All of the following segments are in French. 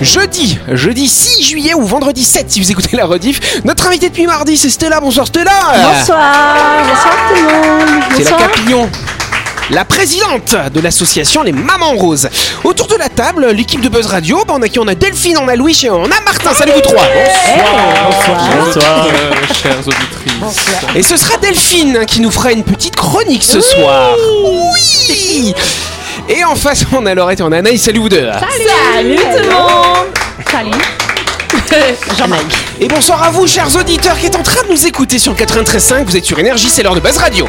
jeudi, jeudi 6 juillet ou vendredi 7 si vous écoutez la rediff. Notre invité depuis mardi, c'est Stella. Bonsoir Stella. Bonsoir, bonsoir tout le monde. C'est la Bonsoir. Capillon. La présidente de l'association Les Mamans Roses. Autour de la table, l'équipe de Buzz Radio, bah, on a qui? On a Delphine, on a Louis et on a Martin. Salut vous trois. Bonsoir, euh, chères auditrices. Et ce sera Delphine qui nous fera une petite chronique ce soir. Oui. Et en face, on a Laurette et on a Anaïs. Salut vous deux. Salut tout le monde. Salut. Jean-Marc. Et bonsoir à vous, chers auditeurs qui êtes en train de nous écouter sur le 93.5. Vous êtes sur Énergie, c'est l'heure de Buzz Radio.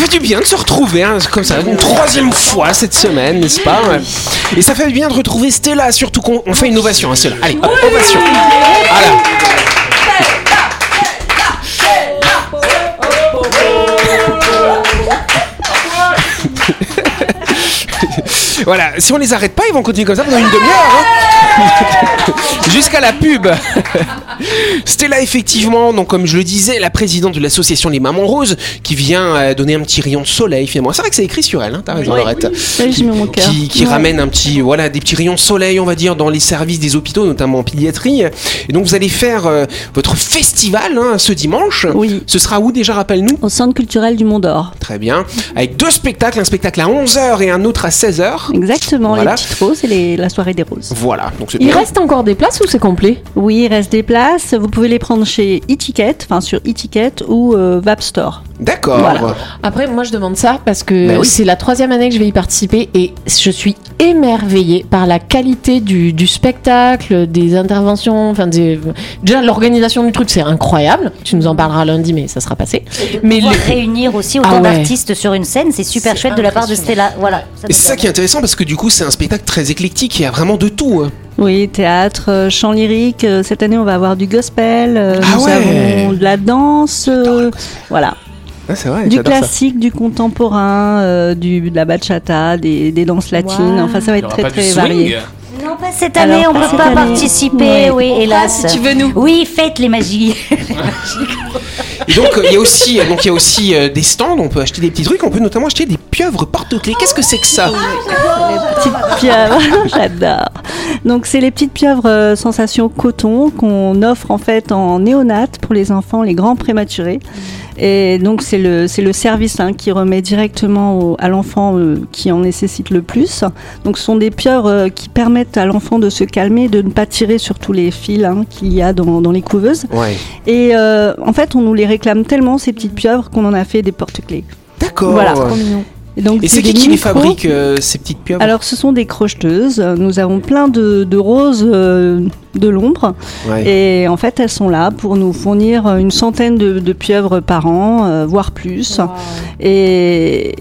Fait du bien de se retrouver, hein, comme ça, une troisième fois cette semaine, n'est-ce pas Et ça fait du bien de retrouver Stella, surtout qu'on on fait une ovation, hein, Stella. Allez, hop, ovation Voilà Voilà, si on les arrête pas, ils vont continuer comme ça pendant une demi-heure. hein. Jusqu'à la pub. Stella, effectivement, donc comme je le disais, la présidente de l'association Les Mamans Roses, qui vient euh, donner un petit rayon de soleil finalement. C'est vrai que c'est écrit sur elle, hein, t'as raison. Oui, je mets mon cœur. Qui, qui ramène un petit, voilà, des petits rayons de soleil, on va dire, dans les services des hôpitaux, notamment en pédiatrie. Et donc vous allez faire euh, votre festival hein, ce dimanche. Oui. Ce sera où déjà, rappelle-nous? Au centre culturel du Mont d'Or. Très bien. Avec deux spectacles, un spectacle à 11h et un autre à 16h. Exactement, Voilà. les petites roses et les- la soirée des roses. Voilà, donc c'est Il reste encore des places ou c'est complet? Oui, il reste des places. Vous pouvez les prendre chez e-ticket, enfin sur e-ticket ou euh, Vap Store. D'accord. Voilà. Après, moi je demande ça parce que Bah oui. c'est la troisième année que je vais y participer et je suis émerveillée par la qualité du, du spectacle, des interventions, enfin des- déjà l'organisation du truc, c'est incroyable. Tu nous en parleras lundi, mais ça sera passé. Mais pouvoir le- réunir aussi autant Ah ouais. d'artistes sur une scène, c'est super chouette de la part de. Stella. Voilà. c'est ça qui est intéressant parce que du coup c'est un spectacle très éclectique, il y a vraiment de tout. hein. Oui, théâtre, euh, chant lyrique. euh, Cette année, on va avoir du gospel. euh, Ah nous ouais. avons de la danse. euh, voilà. Ah, c'est vrai, Du ça. classique, du contemporain, euh, du, de la bachata, des, des danses latines. Wow. Enfin, ça va être très très varié. Non, pas cette année, Alors, on pas peut pas année. participer, Ouais. oui, hélas. tu veux nous Oui, faites les magies. Et donc euh, il y a aussi, euh, donc il y a aussi euh, des stands, on peut acheter des petits trucs, on peut notamment acheter des pieuvres porte-clés. Qu'est-ce que c'est que ça? Les petites pieuvres, j'adore. Donc c'est les petites pieuvres euh, sensation coton qu'on offre en fait en néonate pour les enfants, les grands prématurés. Et donc c'est le c'est le service hein, qui remet directement au- à l'enfant euh, qui en nécessite le plus. Donc ce sont des pieuvres euh, qui permettent à l'enfant de se calmer, de ne pas tirer sur tous les fils hein, qu'il y a dans, dans les couveuses. Ouais. Et euh, en fait on nous les réclame tellement ces petites pieuvres qu'on en a fait des porte-clés. D'accord. Voilà. Et, donc, Et c'est qui qui les fabrique euh, ces petites pieuvres Alors, ce sont des crocheteuses. Nous avons plein de, de roses euh, de l'ombre. Ouais. Et en fait, elles sont là pour nous fournir une centaine de, de pieuvres par an, euh, voire plus. Et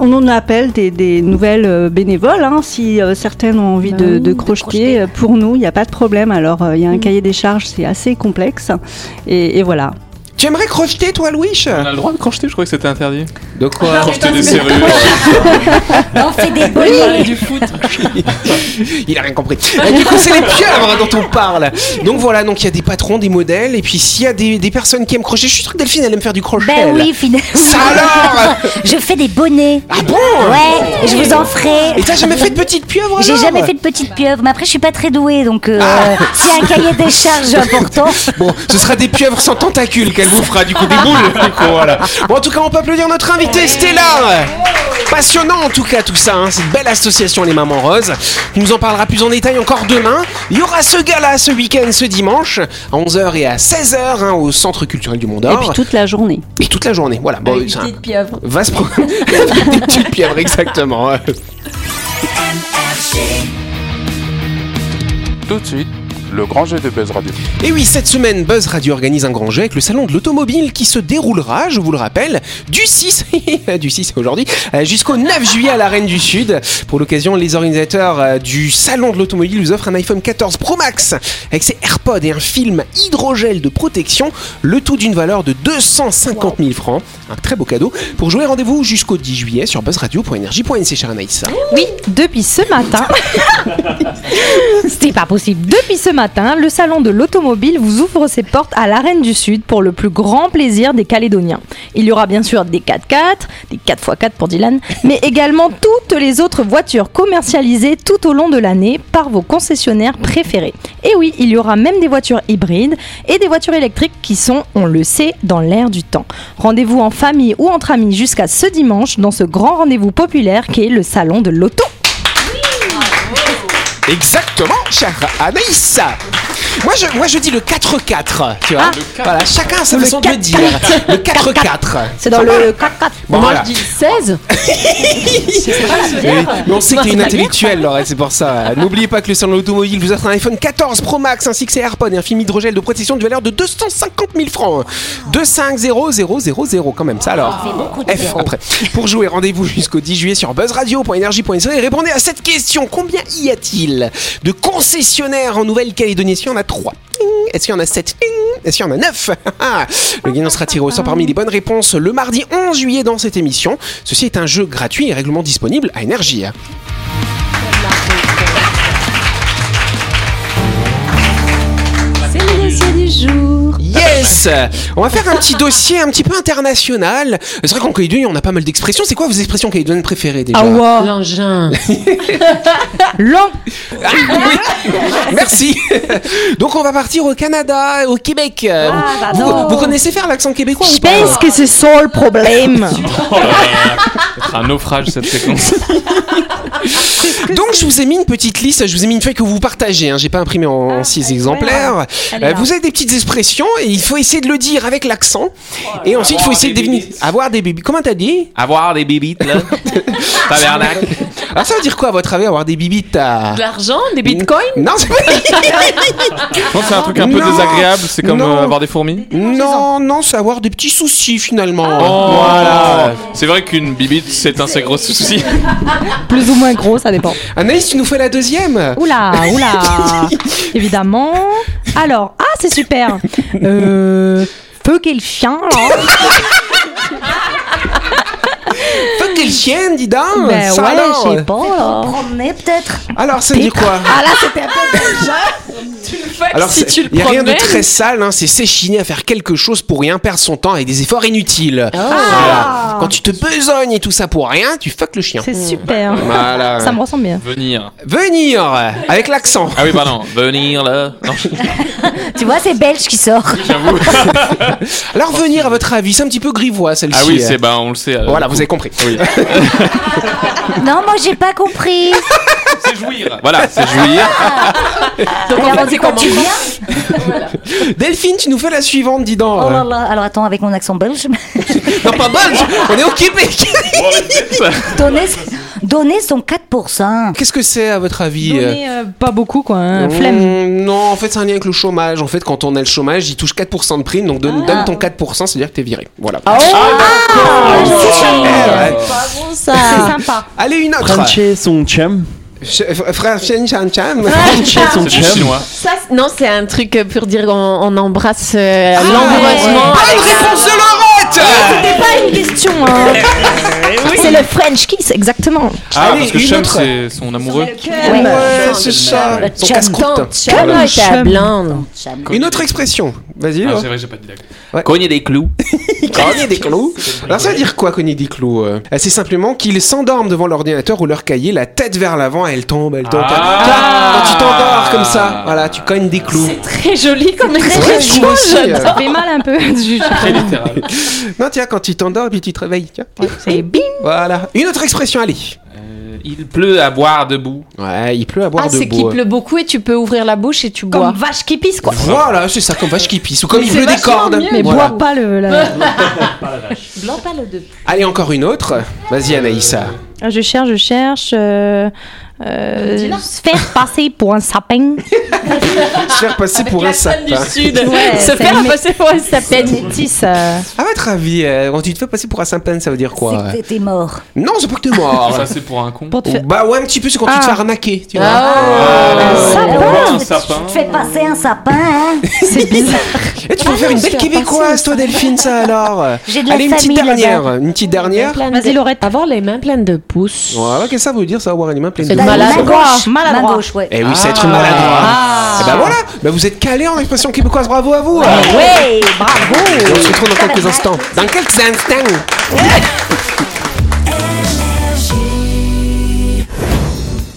on en appelle des, des nouvelles bénévoles. hein, si euh, certaines ont envie Bah de, de de crocheter, pour nous, il n'y a pas de problème. Alors, euh, il y a un Mm. cahier des charges, c'est assez complexe. Et, et voilà. Tu aimerais crocheter toi, Louis On a le droit de crocheter, je croyais que c'était interdit. De quoi Crocheter des serrures. on fait des bonnets. du foot. Il a rien compris. Et du coup, c'est les pieuvres dont on parle. Donc voilà, donc il y a des patrons, des modèles, et puis s'il y a des, des personnes qui aiment crocheter, je suis sûr que Delphine elle aime faire du crochet. Ben elle. oui, finalement. Ça alors Je fais des bonnets. Ah bon? Ouais, je vous en ferai. Et t'as jamais fait de petite pieuvre J'ai jamais fait de petite pieuvre, mais après je suis pas très douée, donc euh, Ah. s'il y a un cahier des charges important, Bon, ce sera des pieuvres sans tentacules qu'elle vous fera, du coup, des boules. du coup, voilà. Bon, en tout cas, on peut applaudir notre invité, Stella. Passionnant, en tout cas, tout ça. hein. Cette belle association, les Mamans Roses. Tu nous en parleras plus en détail encore demain. Il y aura ce gala ce week-end, ce dimanche, à 11h et à 16h, hein, au Centre culturel du Mont Et d'Or. puis toute la journée. Et toute la journée. Voilà. Bon, c'est un pieuvre. vaste programme. Avec des petites pieuvres, exactement. Tout de suite, le grand jeu de Buzz Radio. Et oui, cette semaine, Buzz Radio organise un grand jeu avec le salon de l'automobile qui se déroulera, je vous le rappelle, du 6, du 6 aujourd'hui, euh, jusqu'au 9 juillet à l'Arène du Sud. Pour l'occasion, les organisateurs euh, du salon de l'automobile vous offrent un iPhone 14 Pro Max avec ses AirPods et un film hydrogel de protection, le tout d'une valeur de 250 000 francs. Un très beau cadeau. Pour jouer, rendez-vous jusqu'au 10 juillet sur buzzradio.energie.nc, chère Anaïs. Oui, depuis ce matin. C'était pas possible. Depuis ce matin, le salon de l'automobile vous ouvre ses portes à l'Arène du Sud pour le plus grand plaisir des Calédoniens. Il y aura bien sûr des 4x4, des 4x4 pour Dylan, mais également toutes les autres voitures commercialisées tout au long de l'année par vos concessionnaires préférés. Et oui, il y aura même des voitures hybrides et des voitures électriques qui sont, on le sait, dans l'air du temps. Rendez-vous en famille ou entre amis jusqu'à ce dimanche dans ce grand rendez-vous populaire qui est le salon de l'auto. Exactement, chère Anaïs. Moi je, moi je dis le 4-4, tu vois. Voilà, chacun a sa façon de le dire. Le 4-4. C'est dans le 4x4. Bon, Moi voilà. je dis 16. Oui, Mais on sait que t'es une intellectuelle, Laure, c'est pour ça. N'oubliez pas que le salon de l'automobile vous offre un iPhone 14 Pro Max ainsi que ses AirPods et un film hydrogel de protection de valeur de 250 000 francs. 250000 quand même, ça alors. F après. Pour jouer, rendez-vous jusqu'au 10 juillet sur buzzradio.energie.nc et répondez à cette question. Combien y a-t-il de concessionnaires en Nouvelle-Calédonie? Est-ce qu'il y en a 3 Est-ce qu'il y en a 7 Est-ce qu'il y en a 9 Le gagnant sera tiré au sort parmi les bonnes réponses le mardi 11 juillet dans cette émission. Ceci est un jeu gratuit et règlement disponible à Énergie. Yes On va faire un petit dossier un petit peu international. C'est vrai qu'en Calédonie, on a pas mal d'expressions. C'est quoi vos expressions calédoniennes préférées déjà Ah ouais. L'engin. Ah, oui. Merci. Donc on va partir au Canada, au Québec. vous, non. vous connaissez faire l'accent québécois ou Je pas pense que c'est ça le problème. C'est un naufrage cette séquence. Donc je vous ai mis une petite liste, je vous ai mis une feuille que vous partagez, hein. j'ai pas imprimé en Ah, 6 ouais, exemplaires. ouais. Euh, vous avez des petites expressions et il faut essayer de le dire avec l'accent. Et ensuite il faut essayer de deviner. Avoir des bébés. Comment t'as dit? Avoir des bibites là. Tabernacle. Alors ça veut dire quoi à votre avis avoir des bibites à... De l'argent, des bitcoins. Non, c'est. Non, c'est un truc un peu Non. désagréable. C'est comme Non. euh, avoir des fourmis. non, non, c'est avoir des petits soucis finalement. Oh. Voilà. C'est vrai qu'une bibite, c'est un assez gros souci. Plus ou moins gros, ça dépend. Anaïs, tu nous fais la deuxième Oula, oula. Évidemment. Alors, ah, c'est super. Euh. Feu quel chien, là. Fuck quel chien, dis donc Ben Ça ouais, alors. je sais pas, là. Promener peut-être. Alors ça veut dire quoi? Ah là, c'était un peu Alors, si c'est- tu le il y a rien de promènes. très sale, hein, c'est s'échiner à faire quelque chose pour rien perdre son temps avec des efforts inutiles. Ah. Voilà. Quand tu te besognes et tout ça pour rien, tu fuck le chien. C'est super. Voilà. Ça me ressemble bien. Venir. Venir avec l'accent. Ah oui, pardon. Venir là. Non, Tu vois, c'est belge qui sort. j'avoue. Alors venir à votre avis, c'est un petit peu grivois celle-ci. Ah oui, c'est ben on le sait. euh, Voilà, vous avez compris. Oui. Non, moi j'ai pas compris. C'est jouir. Voilà, c'est jouir. Alors, c'est quand tu viens Delphine, tu nous fais la suivante, dis donc. Oh là là. Alors attends, avec mon accent belge. Non, pas belge, on est au Québec. Donner, son 4%. Qu'est-ce que c'est à votre avis Donner, euh, pas beaucoup, quoi. Hein. Mmh, Flemme. Non, en fait, c'est un lien avec le chômage. En fait, quand on a le chômage, il touche 4% de prime. Donc, donne, donne ton 4%, c'est-à-dire que t'es viré. Voilà. Ah, Eh ouais. C'est sympa. Allez, une autre. Franchi son chum. Ch- f- Frère Chen Chan Cham. Franchi son C'est chum. chinois. Ça, c'est- non, c'est un truc euh, pour dire on, on embrasse euh, l'amoureusement. Bonne réponse de C'était pas une question. Hein. C'est le French kiss, exactement. Ah, Allez, parce que chum, c'est son amoureux. Ouais, c'est ça. Son chum. casse-croûte. Chum Voilà. blinde. Une autre expression. Vas-y. Ah, Laure. c'est vrai, j'ai pas dit d'accord. Ouais. Cogner des clous. Cogner des clous. Alors ça veut dire quoi cogner des clous euh? C'est simplement qu'ils s'endorment devant l'ordinateur ou leur cahier, la tête vers l'avant, elle tombe, elle tombe. Ah. Quand tu t'endors comme ça, voilà, tu cognes des clous. Très joli comme expression. euh. Ça fait mal un peu. Très littéral. Non, tiens, quand tu t'endors et puis tu te réveilles, tiens. C'est bing. Voilà. Une autre expression, allez. Euh, il pleut à boire debout. Ouais, il pleut à boire Ah, c'est debout. qu'il pleut beaucoup et tu peux ouvrir la bouche et tu Comme bois. vache qui pisse, quoi. Voilà, c'est ça, comme vache qui pisse. Ou comme Mais il c'est pleut des cordes. mieux. Mais Voilà. bois pas le. la- Blanc pas le. Allez, encore une autre. Vas-y, Anaïssa. Ah, Je cherche, je cherche. euh, Euh, se faire passer pour un sapin. Se faire passer pour un sapin. Sud. Ouais, Se faire mé- passer pour un sapin. Métis. euh, À votre avis, euh, quand tu te fais passer pour un sapin, ça veut dire quoi C'est que t'étais mort. Non, c'est pas que t'es mort. Ça, c'est pour un con. pour te faire. Bah ouais, un petit peu, c'est quand tu te Ah. fais arnaquer, tu vois. sapin. Un tu sapin. te fais passer un sapin, hein C'est bizarre. Et tu peux faire une belle québécoise, toi, Delphine, ça alors J'ai de la Allez, une petite dernière. Une petite dernière. Vas-y, Laurette. Avoir les mains pleines de pouces. Ouais, qu'est-ce que ça veut dire, ça, avoir les mains pleines de Bah, maladroit. Maladroit. main gauche, ouais. Eh oui, c'est être maladroit. Ah. Et bah voilà, bah vous êtes calé en expression québécoise, bravo à vous. Ouais, bravo. Et on se retrouve dans quelques instants. Dans quelques instants.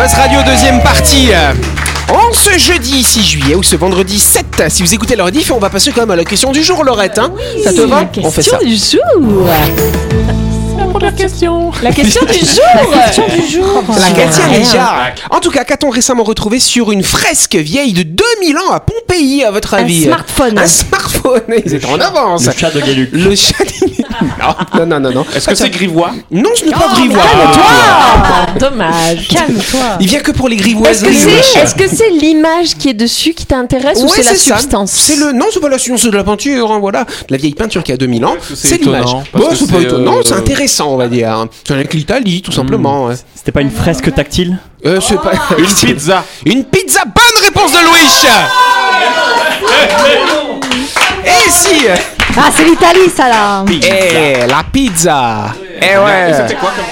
Buzz Radio deuxième partie. En ce jeudi 6 juillet ou ce vendredi 7, si vous écoutez le rediff, on va passer quand même à la question du jour, Laurette. Hein ça te va? On fait ça. du jour. La question. La question du jour. La question du jour. Laquelle tient déjà En tout cas, qu'a-t-on récemment retrouvé sur une fresque vieille de 2000 ans à Pompéi, à votre Un avis? smartphone. Un smartphone Ils étaient en avance Le chat de Galuc. Le chat Non, non, non, non. Est-ce que c'est grivois Non, ce n'est pas grivois. Ah, dommage. Calme-toi. Il vient que pour les Est-ce grivoises. que c'est est-ce que c'est l'image qui est dessus qui t'intéresse ou c'est la substance C'est le non, c'est pas la substance, c'est de la peinture, hein, voilà, de la vieille peinture qui a 2000 ans. c'est l'image. Bon, c'est pas étonnant, euh, c'est intéressant, on va dire. C'est avec l'Italie, tout simplement. ouais. C'était pas une fresque tactile Euh, c'est pas Une pizza. Une pizza. Bonne réponse de Louis. Et si Ah, c'est l'Italie, ça là. Eh, la pizza. Eh ouais. C'était quoi comme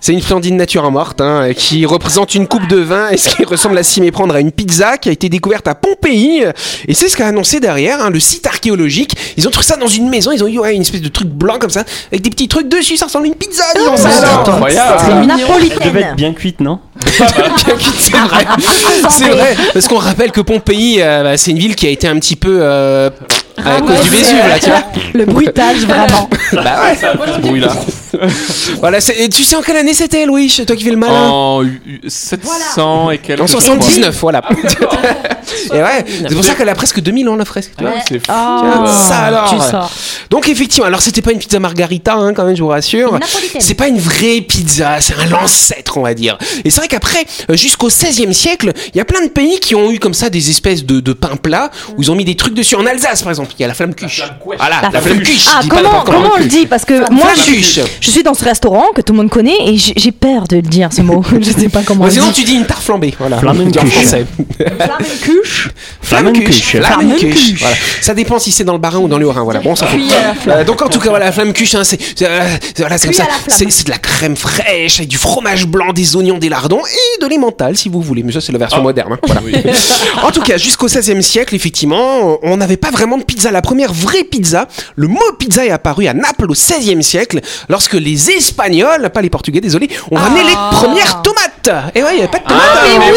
C'est une splendide nature morte hein, qui représente une coupe de vin et ce qui ressemble à s'y méprendre à une pizza qui a été découverte à Pompéi. Et c'est ce qu'a annoncé derrière hein, le site archéologique. Ils ont trouvé ça dans une maison. Ils ont eu ouais, une espèce de truc blanc comme ça avec des petits trucs dessus. Ça ressemble à une pizza. disons ça. incroyable. Elle devait Napolitaine. être bien cuite, non Bien cuite, c'est vrai. C'est vrai. Parce qu'on rappelle que Pompéi, euh, bah, c'est une ville qui a été un petit peu euh, à cause du Vésuve là, tu vois. Le bruitage, vraiment. Bah ouais. ce bruit là Voilà. c'est- et tu sais en quelle année c'était, Louis Toi qui fais le malin. En u- u- 700 et quelques. En je crois. 79, voilà. et ouais, c'est pour ça qu'elle a presque 2000 ans la fresque. tu vois. Ouais, C'est fou. Ah, Ça alors. Tu sors. Donc effectivement, alors c'était pas une pizza margarita hein, quand même, je vous rassure. C'est pas une vraie pizza, c'est un ancêtre, on va dire. Et c'est vrai qu'après, euh, jusqu'au 16e siècle, il y a plein de pays qui ont eu comme ça des espèces de, de pain plat où ils ont mis des trucs dessus. En Alsace, par exemple, il y a la flamme cuche. Voilà, la, La flamme cuche. Ah, comment, comment on le dit? Parce que moi, je. Je suis dans ce restaurant que tout le monde connaît et j'ai peur de le dire, ce mot. je sais pas comment sinon, tu dis une tarte flambée. Voilà. Flamencuche. Flamencuche. Flamencuche. Flamencuche. Flamencuche. Voilà. Ça dépend si c'est dans le Bas-Rhin ou dans le Haut-Rhin. Voilà. Bon, ça fait. Euh, donc en tout cas, voilà, la flamme-cuche, hein, c'est euh, c'est- voilà, c'est comme ça. C'est c'est de la crème fraîche avec du fromage blanc, des oignons, des lardons et de l'emmental si vous voulez. Mais ça, c'est la version moderne. hein. Voilà. en tout cas, jusqu'au 16e siècle, effectivement, on n'avait pas vraiment de pizza. La première vraie pizza, le mot pizza est apparu à Naples au 16e siècle, lorsque les Espagnols, pas les Portugais, désolé, ont ramené les premières tomates. Et ouais, il n'y avait pas de tomates. mais.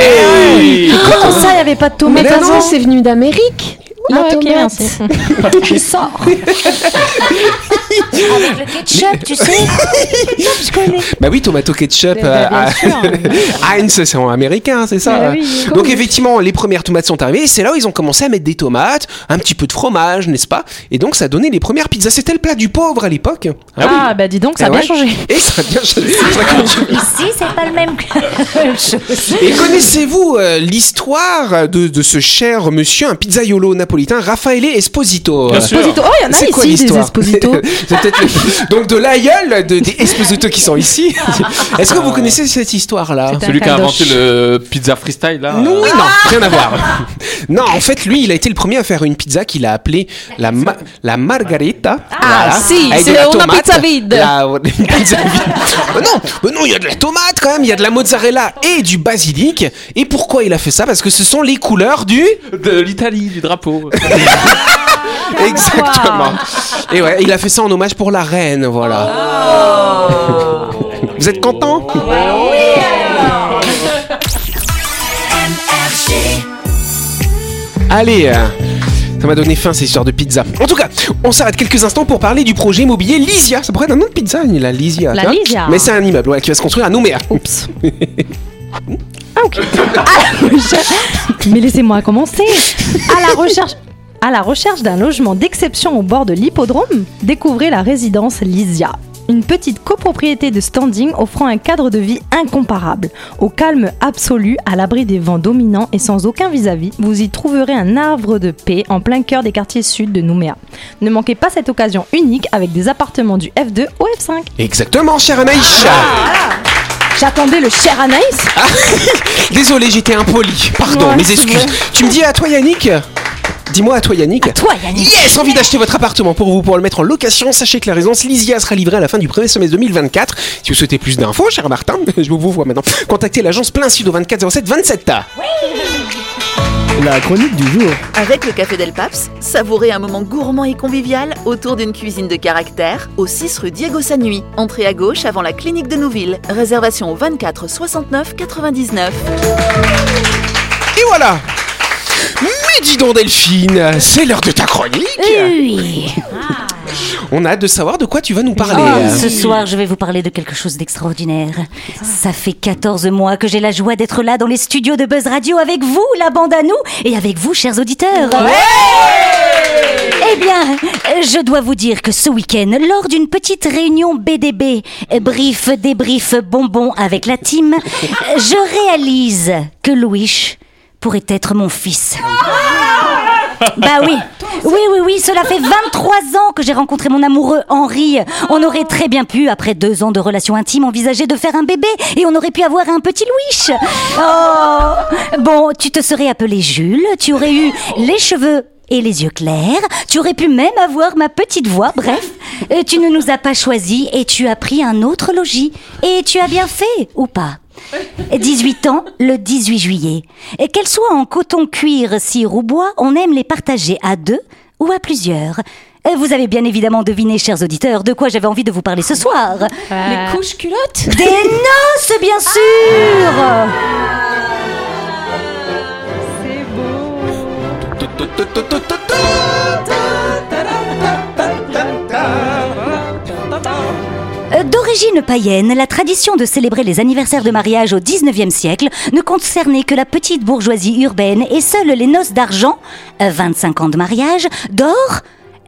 Eh oui. Comment ça, il n'y avait pas de Mais tomates? parce que c'est venu d'Amérique. La Ah, tomate. merci. Je sors. Avec le ketchup, tu sais. Je connais. Bah oui, tomato ketchup. Bah, euh. Heinz, c'est en américain, c'est ça Bah oui, Donc effectivement, les premières tomates sont arrivées et c'est là où ils ont commencé à mettre des tomates, un petit peu de fromage, n'est-ce pas? Et donc ça a donné les premières pizzas. C'était le plat du pauvre à l'époque. Ah, bah dis donc, ça a Ah bien ouais. changé. Et ça a bien changé. Ici, c'est pas le même chose. Et connaissez-vous euh, l'histoire de, de ce cher monsieur, un pizzaiolo napolitain, Raffaele Esposito Bien sûr. Esposito. Oh, il y en a C'est quoi ici, des l'histoire Esposito. Le- Donc de l'aïeul de, des Esposito qui sont ici. Est-ce que vous connaissez cette histoire-là? C'est Celui qui a inventé le pizza freestyle là. Non, oui, non, rien à voir. Non, en fait, lui, il a été le premier à faire une pizza qu'il a appelée la, ma- la margarita. Ah, si, c'est tomate. pizza vide. La- une pizza vide. Mais non, mais non, il y a de la tomate quand même, il y a de la mozzarella et du basilic. Et pourquoi il a fait ça? Parce que ce sont les couleurs du. De l'Italie, du drapeau. Exactement. Et ouais, il a fait ça en hommage pour la reine, voilà. Oh. Vous êtes content? Oh. Bah oui. Allez. Euh, ça m'a donné faim, ces histoires de pizza. En tout cas, on s'arrête quelques instants pour parler du projet immobilier Lysia. Ça pourrait être un nom de pizza, la La Lysia. Mais c'est un immeuble ouais, qui va se construire à Nouméa. Oups. Ah, ok. Mais laissez-moi commencer. À la recherche. À la recherche d'un logement d'exception au bord de l'hippodrome, découvrez la résidence Lysia. Une petite copropriété de standing offrant un cadre de vie incomparable. Au calme absolu, à l'abri des vents dominants et sans aucun vis-à-vis, vous y trouverez un arbre de paix en plein cœur des quartiers sud de Nouméa. Ne manquez pas cette occasion unique avec des appartements du F2 au F5. Exactement, cher Anaïs. J'attendais le cher Anaïs Désolé, j'étais impoli. Pardon, Ouais, mes c'est excuses. vrai. Tu me dis à toi, Yannick Dis-moi à toi, Yannick. Toi Yannick Yes, envie d'acheter votre appartement pour vous pour le mettre en location. Sachez que la résidence Lysia sera livrée à la fin du premier semestre 2024. Si vous souhaitez plus d'infos, cher Martin, je vous vois maintenant. Contactez l'agence plein sud au 24 07 27. La chronique du jour. Avec le Café Del Paps, savourez un moment gourmand et convivial autour d'une cuisine de caractère au 6 rue Diego Sanui. Entrée à gauche avant la clinique de Nouville. Réservation au 24 69 99. Et voilà. Mais dis donc Delphine, c'est l'heure de ta chronique. Oui. On a hâte de savoir de quoi tu vas nous parler. Oh, ce soir, je vais vous parler de quelque chose d'extraordinaire. Ça fait 14 mois que j'ai la joie d'être là dans les studios de Buzz Radio avec vous, la bande à nous, et avec vous, chers auditeurs. Eh bien, je dois vous dire que ce week-end, lors d'une petite réunion BDB, brief, débrief, bonbon avec la team, je réalise que Louis pourrait être mon fils. Bah oui, oui, oui, oui, cela fait 23 ans que j'ai rencontré mon amoureux Henri. On aurait très bien pu, après deux ans de relation intime, envisager de faire un bébé et on aurait pu avoir un petit Louis. Oh, bon, tu te serais appelé Jules, tu aurais eu les cheveux et les yeux clairs, tu aurais pu même avoir ma petite voix, bref. Tu ne nous as pas choisis et tu as pris un autre logis. Et tu as bien fait, ou pas? 18 ans, le 18 juillet. Et qu'elles soient en coton, cuir, cire ou bois, on aime les partager à deux ou à plusieurs. Euh, Vous avez bien évidemment deviné, chers auditeurs, de quoi j'avais envie de vous parler ce soir. Les couches culottes Des noces, bien sûr D'origine païenne, la tradition de célébrer les anniversaires de mariage au 19e siècle ne concernait que la petite bourgeoisie urbaine et seules les noces d'argent, euh, 25 ans de mariage, d'or,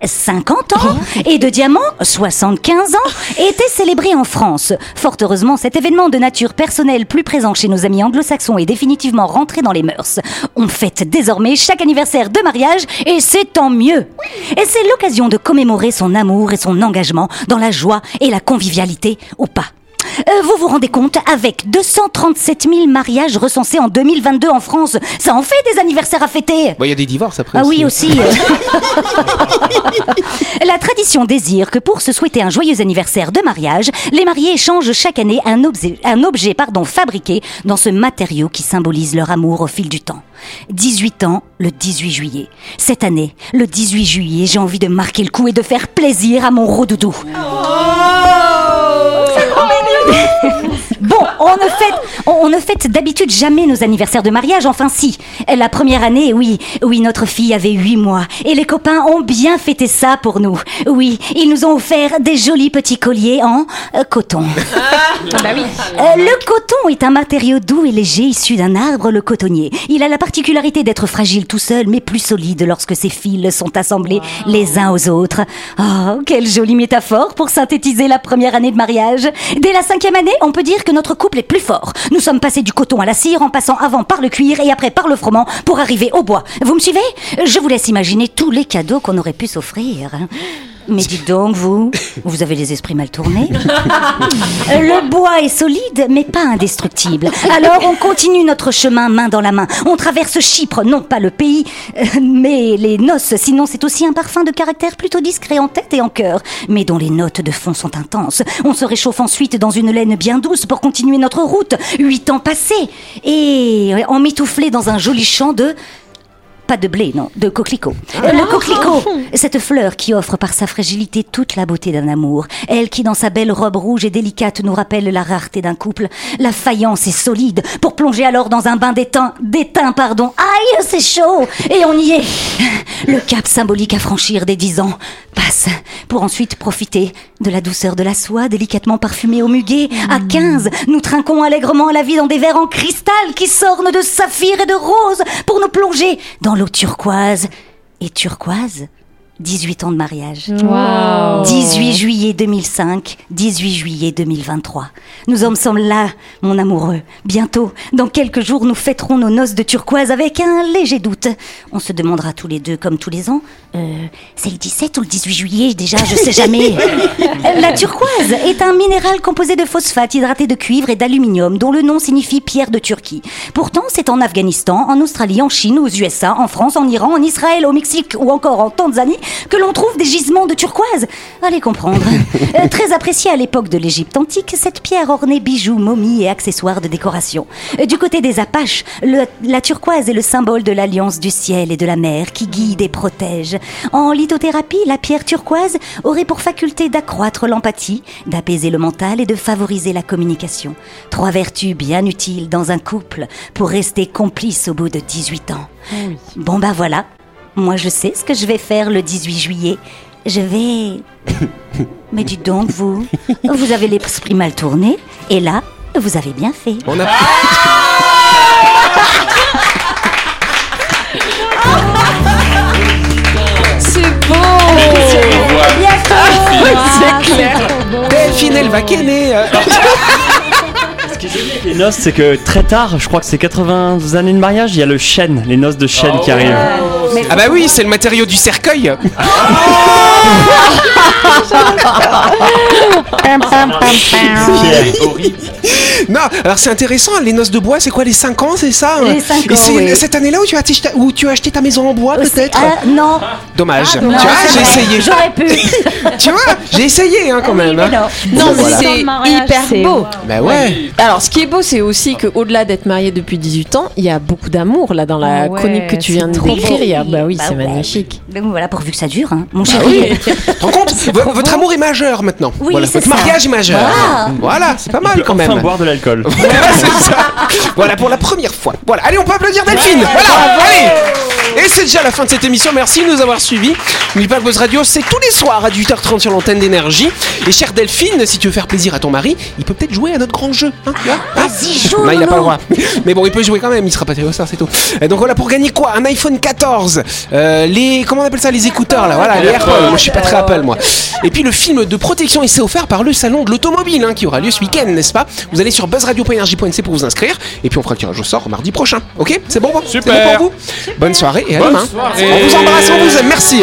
50 ans et de diamants, 75 ans, étaient célébrés en France. Fort heureusement, cet événement de nature personnelle plus présent chez nos amis anglo-saxons est définitivement rentré dans les mœurs. On fête désormais chaque anniversaire de mariage et c'est tant mieux. Et c'est l'occasion de commémorer son amour et son engagement dans la joie et la convivialité ou pas? Euh, vous vous rendez compte, avec 237 000 mariages recensés en 2022 en France, ça en fait des anniversaires à fêter Bon, il y a des divorces après. ah oui aussi. La tradition désire que pour se souhaiter un joyeux anniversaire de mariage, les mariés échangent chaque année un objet, un objet pardon, fabriqué dans ce matériau qui symbolise leur amour au fil du temps. 18 ans, le 18 juillet. Cette année, le 18 juillet, j'ai envie de marquer le coup et de faire plaisir à mon rodoudou. Bon, on ne fête, on on ne fête d'habitude jamais nos anniversaires de mariage, enfin si. La première année, oui, oui, notre fille avait huit mois. Et les copains ont bien fêté ça pour nous. Oui, ils nous ont offert des jolis petits colliers en euh, coton. Euh, le coton est un matériau doux et léger issu d'un arbre, le cotonnier. Il a la particularité d'être fragile tout seul, mais plus solide lorsque ses fils sont assemblés les uns aux autres. Oh, quelle jolie métaphore pour synthétiser la première année de mariage. Dès la cinquième année, on peut dire que notre couple est plus fort. Nous sommes passés du coton à la cire en passant avant par le cuir et après par le froment pour arriver au bois. Vous me suivez? Je vous laisse imaginer tous les cadeaux qu'on aurait pu s'offrir. Mais dites donc, vous, vous avez les esprits mal tournés. Le bois est solide, mais pas indestructible. Alors on continue notre chemin main dans la main. On traverse Chypre, non pas le pays, euh, mais les noces. Sinon, c'est aussi un parfum de caractère plutôt discret en tête et en cœur, mais dont les notes de fond sont intenses. On se réchauffe ensuite dans une laine bien douce pour continuer notre route. Huit ans passés, et emmitouflé dans un joli champ de pas de blé, non, de coquelicot. Euh, Le coquelicot, cette fleur qui offre par sa fragilité toute la beauté d'un amour. Elle qui, dans sa belle robe rouge et délicate, nous rappelle la rareté d'un couple. La faïence est solide pour plonger alors dans un bain d'étain, d'étain, pardon. aïe, c'est chaud. Et on y est. Le cap symbolique à franchir des 10 ans passe pour ensuite profiter de la douceur de la soie délicatement parfumée au muguet. À 15, nous trinquons allègrement la vie dans des verres en cristal qui s'ornent de saphir et de rose pour nous plonger dans l'eau turquoise. Et turquoise? 18 ans de mariage. Wow. 18 juillet 2005, 18 juillet 2023. Nous en sommes là, mon amoureux. Bientôt, dans quelques jours, nous fêterons nos noces de turquoise avec un léger doute. On se demandera tous les deux, comme tous les ans, euh, c'est le 17 ou le 18 juillet déjà, je sais jamais. La turquoise est un minéral composé de phosphate hydraté de cuivre et d'aluminium, dont le nom signifie pierre de Turquie. Pourtant, c'est en Afghanistan, en Australie, en Chine, aux USA, en France, en Iran, en Israël, au Mexique ou encore en Tanzanie que l'on trouve des gisements de turquoise. Allez comprendre. Euh, très appréciée à l'époque de l'Égypte antique, cette pierre ornée bijoux, momies et accessoires de décoration. Euh, Du côté des Apaches, le- la turquoise est le symbole de l'alliance du ciel et de la mer qui guide et protège. En lithothérapie, la pierre turquoise aurait pour faculté d'accroître l'empathie, d'apaiser le mental et de favoriser la communication. Trois vertus bien utiles dans un couple pour rester complice au bout de 18 ans. Bon bah voilà, moi je sais ce que je vais faire le 18 juillet. Je vais... Mais dites donc, vous, vous avez l'esprit mal tourné, et là, vous avez bien fait. On a... C'est beau C'est clair. Delphine, elle va kenner. Ce qui est génial avec les noces, c'est que très tard, je crois que c'est 80 années de mariage, il y a le chêne, les noces de chêne qui arrivent. Ah bah oui, c'est le matériau du cercueil. Horrible. Non, alors c'est intéressant, les noces de bois, c'est quoi les 5 ans, c'est ça Les cinq Et ans, c'est oui. cette année-là où, tu as acheté ta- où tu as acheté ta maison en bois peut-être Ah, non, Dommage. non, tu vois, c'est j'ai essayé. J'aurais pu. Tu vois, j'ai essayé hein, quand même. Mais hein. non. Non, mais Voilà. c'est hyper c'est- beau. Bah ouais. Alors, ce qui est beau, c'est aussi qu'au-delà d'être marié depuis 18 ans, il y a beaucoup d'amour là dans la Ah ouais, chronique que tu viens de c'est trop décrire. Bah oui, Bah c'est ouais. magnifique. Voilà, pourvu que ça dure, hein. mon Bah chéri. te rends compte Votre amour est majeur maintenant. Oui, voilà. c'est Ça. mariage majeur. Voilà. Voilà, c'est pas mal quand même. enfin boire de l'alcool. Voilà, c'est ça. Voilà pour la première fois. Voilà, allez, on peut applaudir Delphine. Voilà, allez. Et c'est déjà la fin de cette émission. Merci de nous avoir suivis. N'oublie pas que Buzz Radio, c'est tous les soirs à 18h30 sur l'antenne d'énergie. Et chère Delphine, si tu veux faire plaisir à ton mari, il peut peut-être jouer à notre grand jeu. Hein, tu vois Hein Vas-y, joue, Non, il n'a pas le droit. Mais bon, il peut jouer quand même. Il sera pas sort, c'est tout. Et donc voilà, pour gagner quoi? Un iPhone 14. euh, les comment on appelle ça Les écouteurs là? Voilà, les AirPods. Moi, je suis pas très Apple, moi. Et puis le film de protection, il s'est offert par le salon de l'automobile, hein, qui aura lieu ce week-end, n'est-ce pas? Vous allez sur buzzradio.energie.nc pour vous inscrire. Et puis on fera le tirage au sort mardi prochain. Ok? C'est bon, Super. bon pour vous? Bonne soirée et à Bonne demain. soirée. On vous embrasse, on vous aime. Merci.